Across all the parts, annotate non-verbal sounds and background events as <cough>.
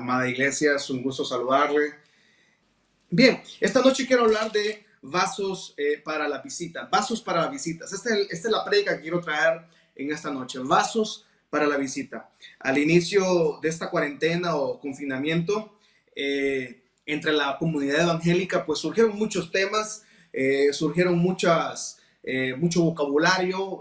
amada iglesia, es un gusto saludarle. Bien, esta noche quiero hablar de vasos eh, para la visita, vasos para las visitas. Esta es, la prédica que quiero traer en esta noche, vasos para la visita. Al inicio de esta cuarentena o confinamiento, eh, entre la comunidad evangélica, pues surgieron muchos temas, eh, surgieron muchas, mucho vocabulario,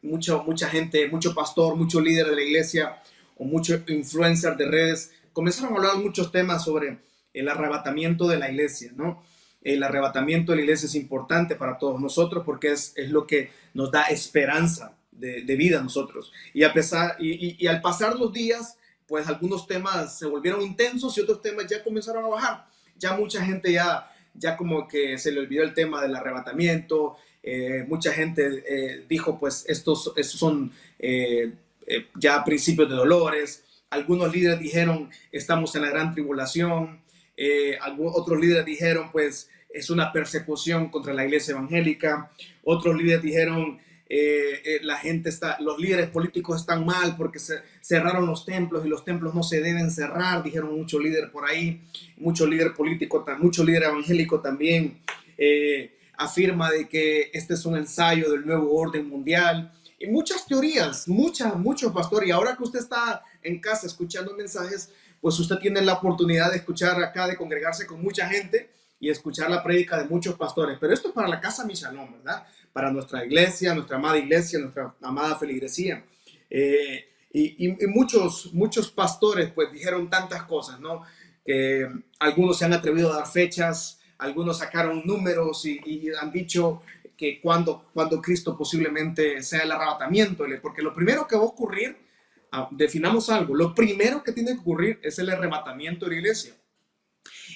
mucha, mucha gente, mucho pastor, mucho líder de la iglesia o mucho influencer de redes, comenzaron a hablar muchos temas sobre el arrebatamiento de la iglesia, ¿no? El arrebatamiento de la iglesia es importante para todos nosotros porque es, es lo que nos da esperanza de, de vida a nosotros. Y, a pesar, y, y, al pasar los días, pues algunos temas se volvieron intensos y otros temas ya comenzaron a bajar. Ya mucha gente ya, ya como que se le olvidó el tema del arrebatamiento. Eh, mucha gente eh, dijo, pues estos, estos son eh, ya principios de dolores. Algunos líderes dijeron, estamos en la gran tribulación. Eh, otros líderes dijeron, pues es una persecución contra la iglesia evangélica. Otros líderes dijeron, eh, eh, la gente está, los líderes políticos están mal porque se cerraron los templos y los templos no se deben cerrar, dijeron muchos líderes por ahí, muchos líderes políticos, muchos líderes evangélicos también afirma de que este es un ensayo del nuevo orden mundial y muchas teorías, muchas, muchos pastores. Y ahora que usted está en casa escuchando mensajes, pues usted tiene la oportunidad de escuchar acá, de congregarse con mucha gente y escuchar la prédica de muchos pastores. Pero esto es para la casa Michalón, ¿verdad? Para nuestra iglesia, nuestra amada iglesia, nuestra amada feligresía. Eh, y, muchos, muchos pastores pues dijeron tantas cosas, ¿no? Que algunos se han atrevido a dar fechas, algunos sacaron números y han dicho que cuando, cuando Cristo posiblemente sea el arrebatamiento, porque lo primero que va a ocurrir Ah, definamos algo. Lo primero que tiene que ocurrir es el arrebatamiento de la iglesia.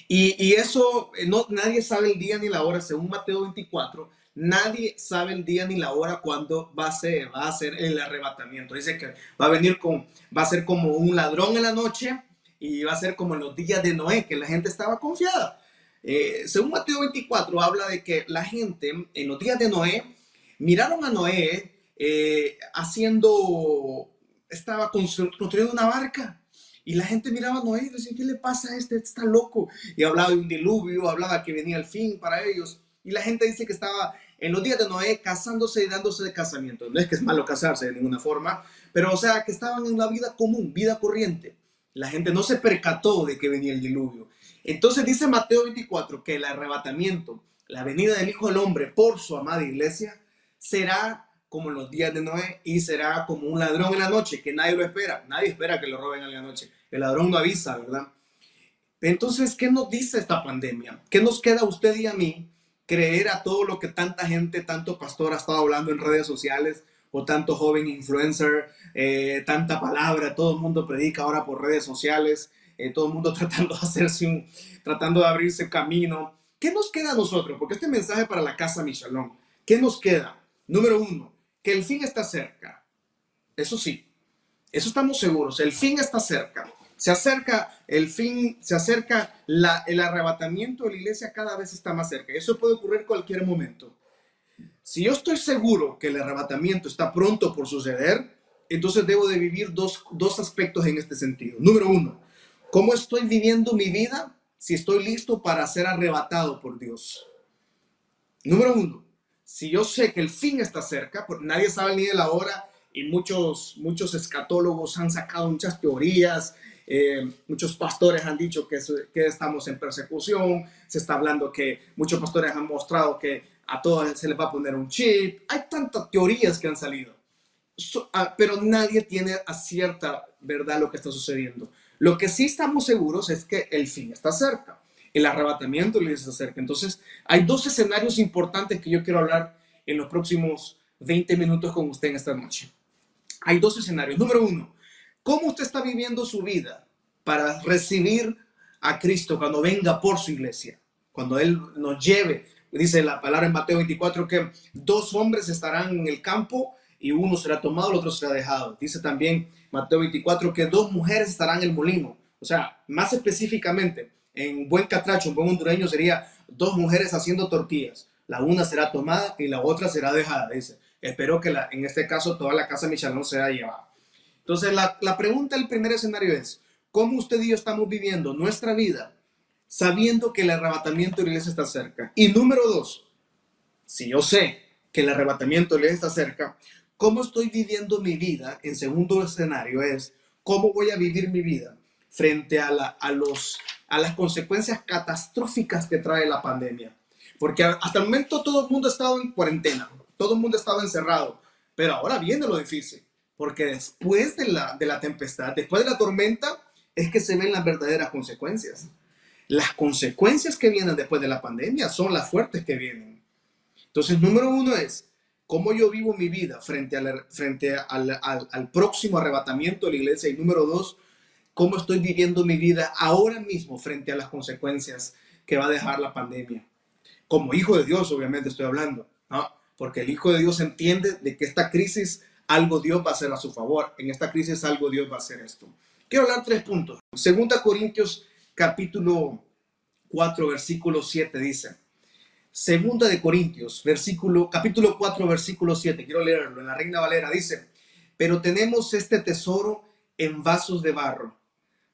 Y, eso, eh, no, nadie sabe el día ni la hora, según Mateo 24, nadie sabe el día ni la hora cuándo va a ser, va a ser el arrebatamiento. Dice que va a venir con, va a ser como un ladrón en la noche y va a ser como en los días de Noé, que la gente estaba confiada. Eh, según Mateo 24, habla de que la gente en los días de Noé miraron a Noé eh, haciendo estaba construyendo una barca y la gente miraba a Noé y decía, ¿qué le pasa a este? Está loco. Y hablaba de un diluvio, hablaba que venía el fin para ellos. Y la gente dice que estaba en los días de Noé casándose y dándose de casamiento. No es que es malo casarse de ninguna forma, pero o sea, que estaban en una vida común, vida corriente. La gente no se percató de que venía el diluvio. Entonces dice Mateo 24 que el arrebatamiento, la venida del Hijo del Hombre por su amada iglesia, será como en los días de Noé y será como un ladrón en la noche, que nadie lo espera. Nadie espera que lo roben en la noche. El ladrón no avisa, ¿verdad? Entonces, ¿qué nos dice esta pandemia? ¿Qué nos queda a usted y a mí creer a todo lo que tanta gente, tanto pastor ha estado hablando en redes sociales o tanto joven influencer, eh, tanta palabra, todo el mundo predica ahora por redes sociales, eh, todo el mundo <laughs> tratando de hacerse un, tratando de abrirse camino. ¿Qué nos queda a nosotros? Porque este mensaje para la casa Michelón, ¿qué nos queda? Número uno, que el fin está cerca. Eso sí, eso estamos seguros, el fin está cerca. Se acerca el fin, se acerca la, el arrebatamiento de la iglesia cada vez está más cerca. Eso puede ocurrir cualquier momento. Si yo estoy seguro que el arrebatamiento está pronto por suceder, entonces debo de vivir dos, dos aspectos en este sentido. Número uno, ¿cómo estoy viviendo mi vida si estoy listo para ser arrebatado por Dios? Número uno, si yo sé que el fin está cerca, porque nadie sabe ni de la hora y muchos, muchos escatólogos han sacado muchas teorías, eh, muchos pastores han dicho que, que estamos en persecución, se está hablando que muchos pastores han mostrado que a todos se les va a poner un chip, hay tantas teorías que han salido, ah, pero nadie tiene a cierta verdad lo que está sucediendo. Lo que sí estamos seguros es que el fin está cerca el arrebatamiento les acerca. Entonces, hay dos escenarios importantes que yo quiero hablar en los próximos 20 minutos con usted en esta noche. Hay dos escenarios. Número uno, ¿cómo usted está viviendo su vida para recibir a Cristo cuando venga por su iglesia? Cuando Él nos lleve, dice la palabra en Mateo 24 que dos hombres estarán en el campo y uno será tomado, el otro será dejado. Dice también Mateo 24 que dos mujeres estarán en el molino. O sea, más específicamente, en buen catracho, un buen hondureño sería dos mujeres haciendo tortillas. La una será tomada y la otra será dejada, dice. Espero que la, en este caso toda la casa Michelin sea llevada. Entonces, la, la pregunta del primer escenario es, cómo usted y yo estamos viviendo nuestra vida sabiendo que el arrebatamiento de la iglesia está cerca. Y número dos, si yo sé que el arrebatamiento de la iglesia está cerca, ¿cómo estoy viviendo mi vida? En segundo escenario es, ¿cómo voy a vivir mi vida frente a, a, los, a las consecuencias catastróficas que trae la pandemia? Porque hasta el momento todo el mundo ha estado en cuarentena, todo el mundo ha estado encerrado, pero ahora viene lo difícil, porque después de la, de la tempestad, después de la tormenta, es que se ven las verdaderas consecuencias. Las consecuencias que vienen después de la pandemia son las fuertes que vienen. Entonces, número uno es cómo yo vivo mi vida frente, al, frente al, al, próximo arrebatamiento de la iglesia. Y número dos, cómo estoy viviendo mi vida ahora mismo frente a las consecuencias que va a dejar la pandemia. Como hijo de Dios, obviamente estoy hablando, ¿no? Porque el hijo de Dios entiende de que esta crisis algo Dios va a hacer a su favor. En esta crisis algo Dios va a hacer esto. Quiero hablar tres puntos. Segunda Corintios capítulo 4 versículo 7 dice. Segunda de Corintios, versículo capítulo 4 versículo 7. Quiero leerlo en la Reina Valera dice, "Pero tenemos este tesoro en vasos de barro,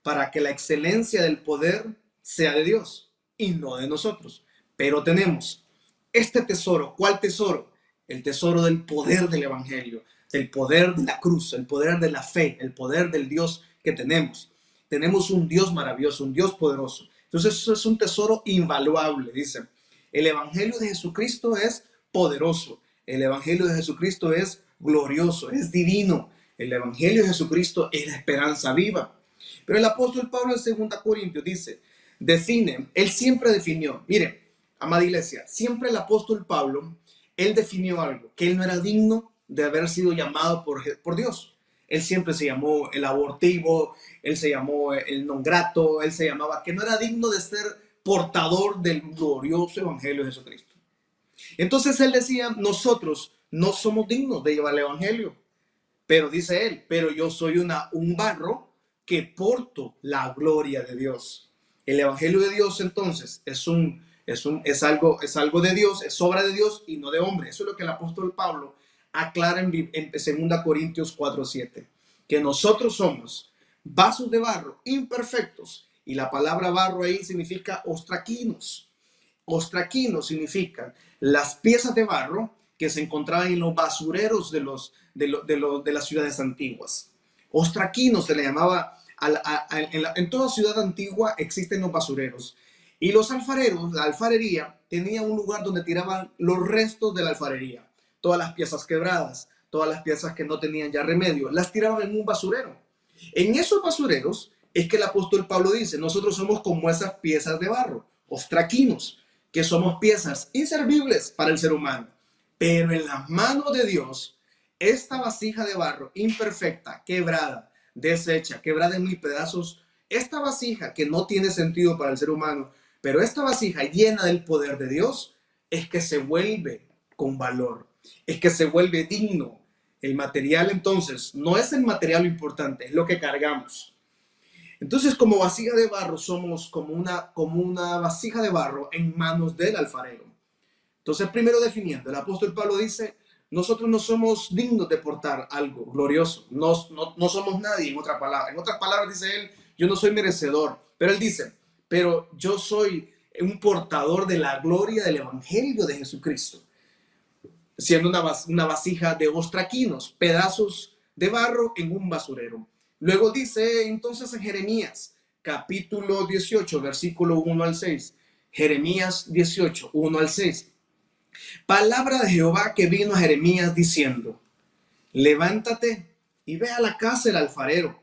para que la excelencia del poder sea de Dios y no de nosotros. Pero tenemos este tesoro, ¿cuál tesoro? El tesoro del poder del evangelio, del poder de la cruz, el poder de la fe, el poder del Dios que tenemos. Tenemos un Dios maravilloso, un Dios poderoso. Entonces eso es un tesoro invaluable, dice. El Evangelio de Jesucristo es poderoso. El Evangelio de Jesucristo es glorioso, es divino. El Evangelio de Jesucristo es la esperanza viva. Pero el apóstol Pablo en 2 Corintios dice, define, él siempre definió, mire, amada iglesia, siempre el apóstol Pablo, él definió algo, que él no era digno de haber sido llamado por, por Dios. Él siempre se llamó el abortivo, él se llamó el non grato, él se llamaba que no era digno de ser portador del glorioso evangelio de Jesucristo. Entonces él decía, nosotros no somos dignos de llevar el evangelio, pero dice él, pero yo soy una, un barro que porto la gloria de Dios. El evangelio de Dios entonces es un es un es algo es algo de Dios, es obra de Dios y no de hombre. Eso es lo que el apóstol Pablo aclara en, en 2 Corintios 4:7, que nosotros somos vasos de barro imperfectos, y la palabra barro ahí significa ostraquinos. Ostraquinos significa las piezas de barro que se encontraban en los basureros de, los, de, de, las ciudades antiguas. Ostraquinos se le llamaba, en, en toda ciudad antigua existen los basureros. Y los alfareros, la alfarería, tenía un lugar donde tiraban los restos de la alfarería todas las piezas quebradas, todas las piezas que no tenían ya remedio, las tiraban en un basurero. En esos basureros es que el apóstol Pablo dice, nosotros somos como esas piezas de barro, ostraquinos, que somos piezas inservibles para el ser humano. Pero en las manos de Dios, esta vasija de barro imperfecta, quebrada, deshecha, quebrada en mil pedazos, esta vasija que no tiene sentido para el ser humano, pero esta vasija llena del poder de Dios, es que se vuelve con valor es que se vuelve digno. El material entonces no es el material importante, es lo que cargamos. Entonces como vasija de barro somos como una, como una vasija de barro en manos del alfarero. Entonces primero definiendo, el apóstol Pablo dice, nosotros no somos dignos de portar algo glorioso, no, no, somos nadie en otra palabra. En otras palabras dice él, yo no soy merecedor, pero él dice, pero yo soy un portador de la gloria del Evangelio de Jesucristo siendo una, vasija de ostraquinos, pedazos de barro en un basurero. Luego dice entonces en Jeremías, capítulo 18, versículo 1 al 6. Jeremías 18, 1 al 6. Palabra de Jehová que vino a Jeremías diciendo, levántate y ve a la casa del alfarero,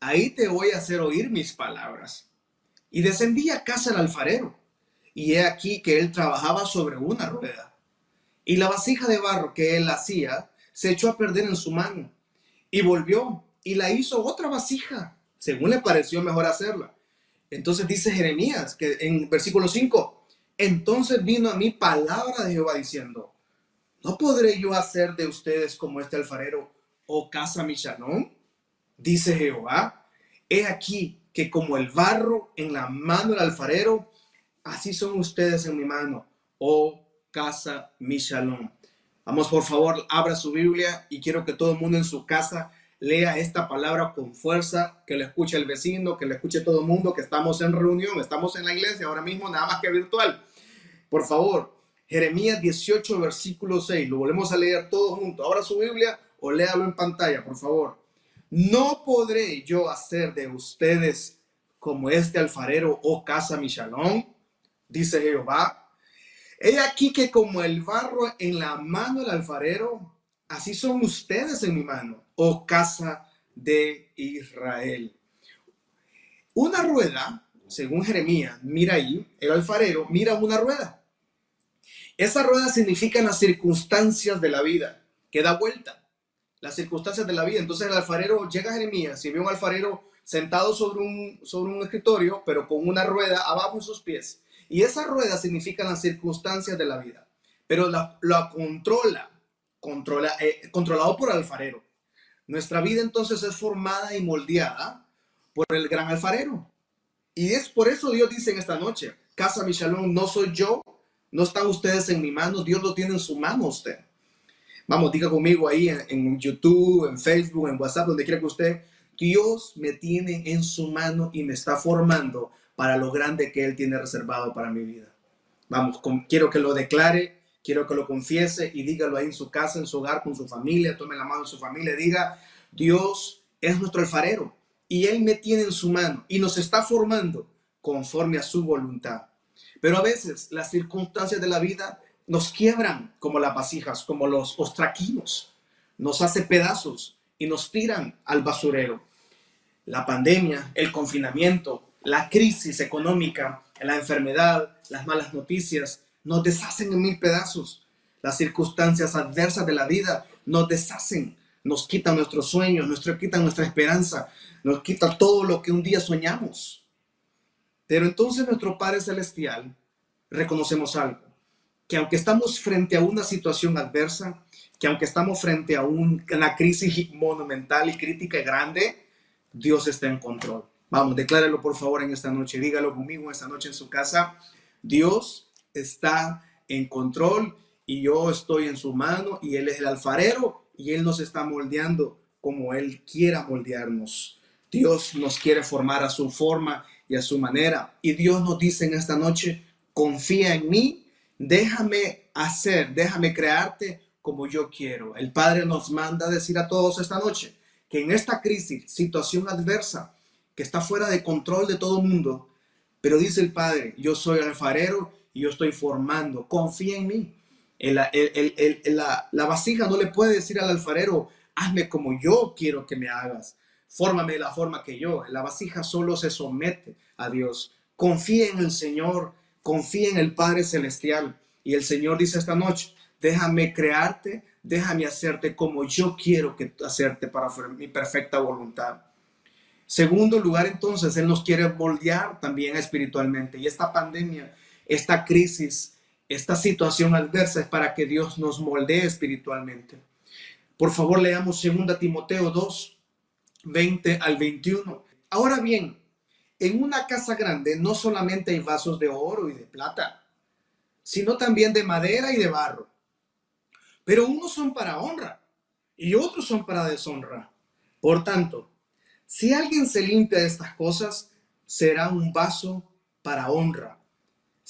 ahí te voy a hacer oír mis palabras. Y descendí a casa del alfarero, y he aquí que él trabajaba sobre una rueda y la vasija de barro que él hacía se echó a perder en su mano. Y volvió y la hizo otra vasija, según le pareció mejor hacerla. Entonces dice Jeremías, que en versículo 5, entonces vino a mí palabra de Jehová diciendo, ¿no podré yo hacer de ustedes como este alfarero o oh casa Michalón? Dice Jehová, he aquí que como el barro en la mano del alfarero, así son ustedes en mi mano, oh casa mi Vamos, por favor, abra su Biblia y quiero que todo el mundo en su casa lea esta palabra con fuerza, que lo escuche el vecino, que lo escuche todo el mundo, que estamos en reunión, estamos en la iglesia ahora mismo, nada más que virtual. Por favor, Jeremías 18, versículo 6, lo volvemos a leer todos juntos. Ahora su Biblia o léalo en pantalla, por favor. No podré yo hacer de ustedes como este alfarero oh casa mi dice Jehová. He aquí que como el barro en la mano del alfarero, así son ustedes en mi mano, oh casa de Israel. Una rueda, según Jeremías, mira ahí, el alfarero mira una rueda. Esa rueda significa las circunstancias de la vida, que da vuelta, las circunstancias de la vida. Entonces el alfarero llega a Jeremías y ve un alfarero sentado sobre un, sobre un escritorio, pero con una rueda abajo en sus pies. Y esa rueda significa las circunstancias de la vida, pero la, controla, controla eh, controlado por el alfarero. Nuestra vida entonces es formada y moldeada por el gran alfarero. Y es por eso Dios dice en esta noche, casa mi no soy yo, no están ustedes en mi mano, Dios lo tiene en su mano usted. Vamos, diga conmigo ahí en, YouTube, en Facebook, en WhatsApp, donde quiera que usted, Dios me tiene en su mano y me está formando para lo grande que Él tiene reservado para mi vida. Vamos, quiero que lo declare, quiero que lo confiese y dígalo ahí en su casa, en su hogar, con su familia, tome la mano de su familia, diga, Dios es nuestro alfarero y Él me tiene en su mano y nos está formando conforme a su voluntad. Pero a veces las circunstancias de la vida nos quiebran como las vasijas, como los ostraquinos, nos hace pedazos y nos tiran al basurero. La pandemia, el confinamiento, la crisis económica, la enfermedad, las malas noticias, nos deshacen en mil pedazos. Las circunstancias adversas de la vida nos deshacen, nos quitan nuestros sueños, nos quitan nuestra esperanza, nos quita todo lo que un día soñamos. Pero entonces nuestro Padre Celestial reconocemos algo, que aunque estamos frente a una situación adversa, que aunque estamos frente a una crisis monumental y crítica y grande, Dios está en control. Vamos, declárelo por favor en esta noche. Dígalo conmigo esta noche en su casa. Dios está en control y yo estoy en su mano y Él es el alfarero y Él nos está moldeando como Él quiera moldearnos. Dios nos quiere formar a su forma y a su manera. Y Dios nos dice en esta noche, confía en mí, déjame hacer, déjame crearte como yo quiero. El Padre nos manda decir a todos esta noche que en esta crisis, situación adversa, que está fuera de control de todo el mundo. Pero dice el Padre, yo soy alfarero y yo estoy formando, confía en mí. la, la, vasija no le puede decir al alfarero, hazme como yo quiero que me hagas, fórmame la forma que yo. La vasija solo se somete a Dios. Confía en el Señor, confía en el Padre Celestial. Y el Señor dice esta noche, déjame crearte, déjame hacerte como yo quiero que hacerte para mi perfecta voluntad. Segundo lugar, entonces, Él nos quiere moldear también espiritualmente. Y esta pandemia, esta crisis, esta situación adversa es para que Dios nos moldee espiritualmente. Por favor, leamos 2 Timoteo 2, 20 al 21. Ahora bien, en una casa grande no solamente hay vasos de oro y de plata, sino también de madera y de barro. Pero unos son para honra y otros son para deshonra. Por tanto, si alguien se limpia de estas cosas, será un vaso para honra,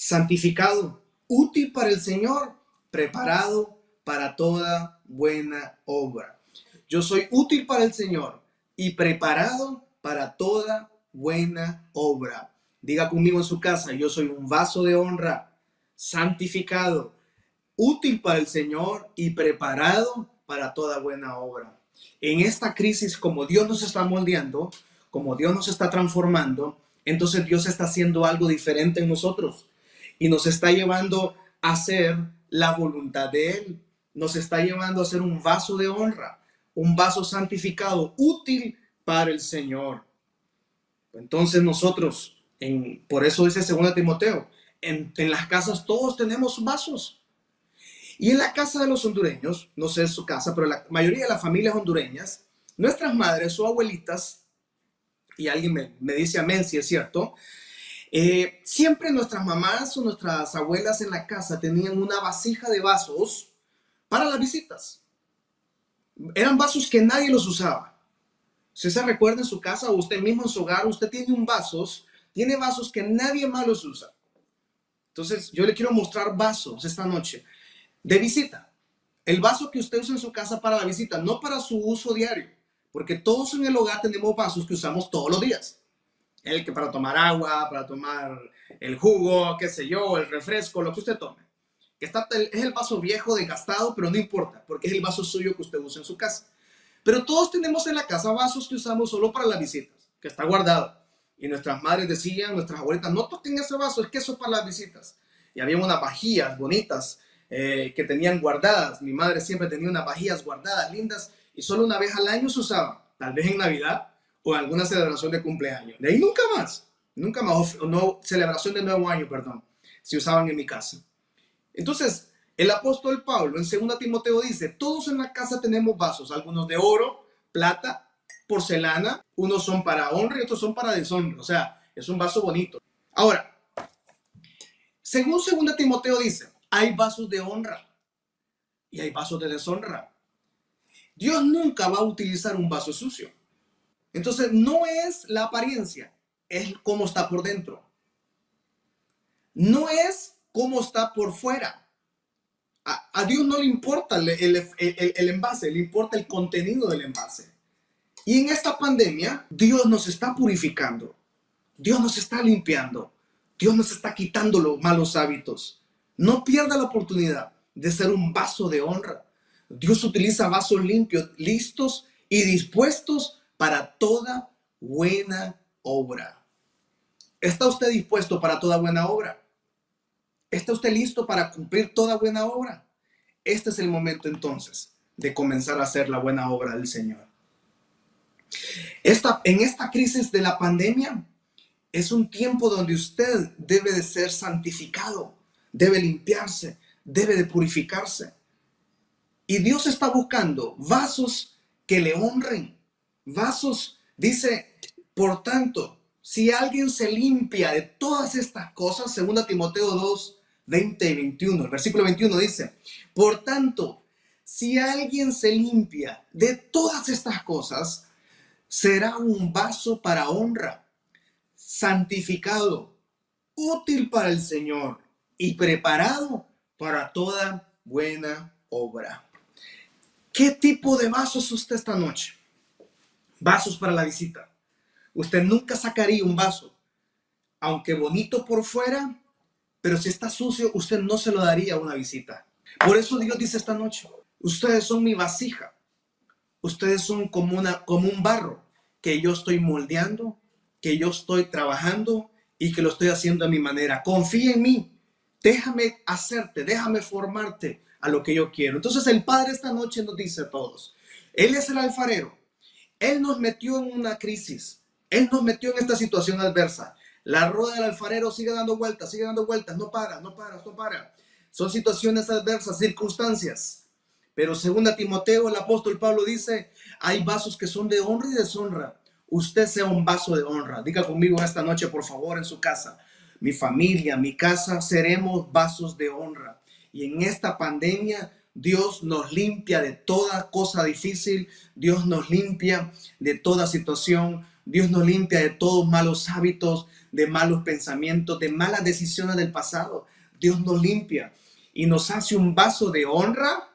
santificado, útil para el Señor, preparado para toda buena obra. Yo soy útil para el Señor y preparado para toda buena obra. Diga conmigo en su casa, yo soy un vaso de honra, santificado, útil para el Señor y preparado para toda buena obra en esta crisis, como Dios nos está moldeando, como Dios nos está transformando, entonces Dios está haciendo algo diferente en nosotros y nos está llevando a hacer la voluntad de Él. Nos está llevando a ser un vaso de honra, un vaso santificado, útil para el Señor. Entonces nosotros, en, por eso dice 2 Timoteo, en, en las casas todos tenemos vasos y en la casa de los hondureños, no sé su casa, pero la mayoría de las familias hondureñas, nuestras madres o abuelitas, y alguien me, dice amén si es cierto, eh, siempre nuestras mamás o nuestras abuelas en la casa tenían una vasija de vasos para las visitas. Eran vasos que nadie los usaba. Si se recuerda en su casa o usted mismo en su hogar, usted tiene un vasos, tiene vasos que nadie más los usa. Entonces, yo le quiero mostrar vasos esta noche de visita. El vaso que usted usa en su casa para la visita, no para su uso diario, porque todos en el hogar tenemos vasos que usamos todos los días. El que para tomar agua, para tomar el jugo, qué sé yo, el refresco, lo que usted tome. Que está, es el vaso viejo, desgastado, pero no importa, porque es el vaso suyo que usted usa en su casa. Pero todos tenemos en la casa vasos que usamos solo para las visitas, que está guardado. Y nuestras madres decían, nuestras abuelitas, no toquen ese vaso, es que eso es para las visitas. Y había unas vajillas bonitas eh, que tenían guardadas. Mi madre siempre tenía unas vajillas guardadas, lindas, y solo una vez al año se usaban, tal vez en Navidad o alguna celebración de cumpleaños. De ahí nunca más, nunca más, o no, celebración de nuevo año, perdón, se usaban en mi casa. Entonces, el apóstol Pablo en 2 Timoteo dice, todos en la casa tenemos vasos, algunos de oro, plata, porcelana, unos son para honra y otros son para deshonra, o sea, es un vaso bonito. Ahora, según 2 Timoteo dice, hay vasos de honra y hay vasos de deshonra. Dios nunca va a utilizar un vaso sucio. Entonces, no es la apariencia, es cómo está por dentro. No es cómo está por fuera a, Dios no le importa el, el, envase, le importa el contenido del envase. Y en esta pandemia, Dios nos está purificando, Dios nos está limpiando, Dios nos está quitando los malos hábitos. No pierda la oportunidad de ser un vaso de honra. Dios utiliza vasos limpios, listos y dispuestos para toda buena obra. ¿Está usted dispuesto para toda buena obra? ¿Está usted listo para cumplir toda buena obra? Este es el momento entonces de comenzar a hacer la buena obra del Señor. Esta, en esta crisis de la pandemia es un tiempo donde usted debe de ser santificado, debe limpiarse, debe de purificarse. Y Dios está buscando vasos que le honren, vasos, dice, por tanto, si alguien se limpia de todas estas cosas, 2 Timoteo 2, 20 y 21. El versículo 21 dice, por tanto, si alguien se limpia de todas estas cosas, será un vaso para honra, santificado, útil para el Señor y preparado para toda buena obra. ¿Qué tipo de vasos usted esta noche? Vasos para la visita. Usted nunca sacaría un vaso, aunque bonito por fuera, pero si está sucio, usted no se lo daría una visita. Por eso Dios dice esta noche, ustedes son mi vasija. Ustedes son como, una, como un barro que yo estoy moldeando, que yo estoy trabajando y que lo estoy haciendo a mi manera. Confía en mí. Déjame hacerte, déjame formarte a lo que yo quiero. Entonces el Padre esta noche nos dice a todos, Él es el alfarero. Él nos metió en una crisis. Él nos metió en esta situación adversa. La rueda del alfarero sigue dando vueltas, sigue dando vueltas, no para, no para, no para. Son situaciones adversas, circunstancias. Pero según a Timoteo, el apóstol Pablo dice, hay vasos que son de honra y deshonra. Usted sea un vaso de honra. Diga conmigo esta noche, por favor, en su casa. Mi familia, mi casa, seremos vasos de honra. Y en esta pandemia, Dios nos limpia de toda cosa difícil. Dios nos limpia de toda situación. Dios nos limpia de todos malos hábitos de malos pensamientos, de malas decisiones del pasado. Dios nos limpia y nos hace un vaso de honra,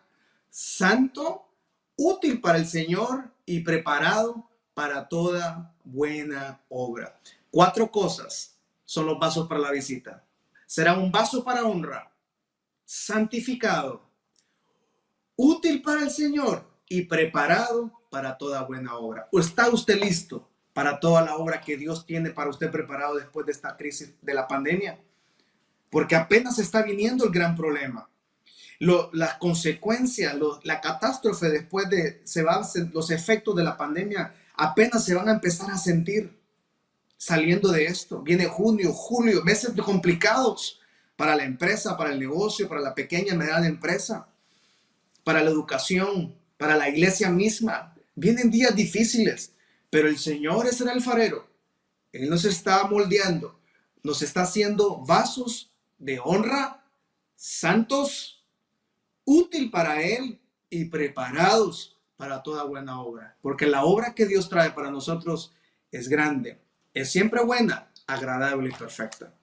santo, útil para el Señor y preparado para toda buena obra. Cuatro cosas son los vasos para la visita. Será un vaso para honra, santificado, útil para el Señor y preparado para toda buena obra. ¿O está usted listo para toda la obra que Dios tiene para usted preparado después de esta crisis de la pandemia. Porque apenas está viniendo el gran problema. las consecuencias, la catástrofe después de se van los efectos de la pandemia apenas se van a empezar a sentir saliendo de esto. Viene junio, julio, meses complicados para la empresa, para el negocio, para la pequeña y mediana empresa, para la educación, para la iglesia misma. Vienen días difíciles. Pero el Señor es el alfarero. Él nos está moldeando, nos está haciendo vasos de honra, santos, útil para Él y preparados para toda buena obra, porque la obra que Dios trae para nosotros es grande, es siempre buena, agradable y perfecta.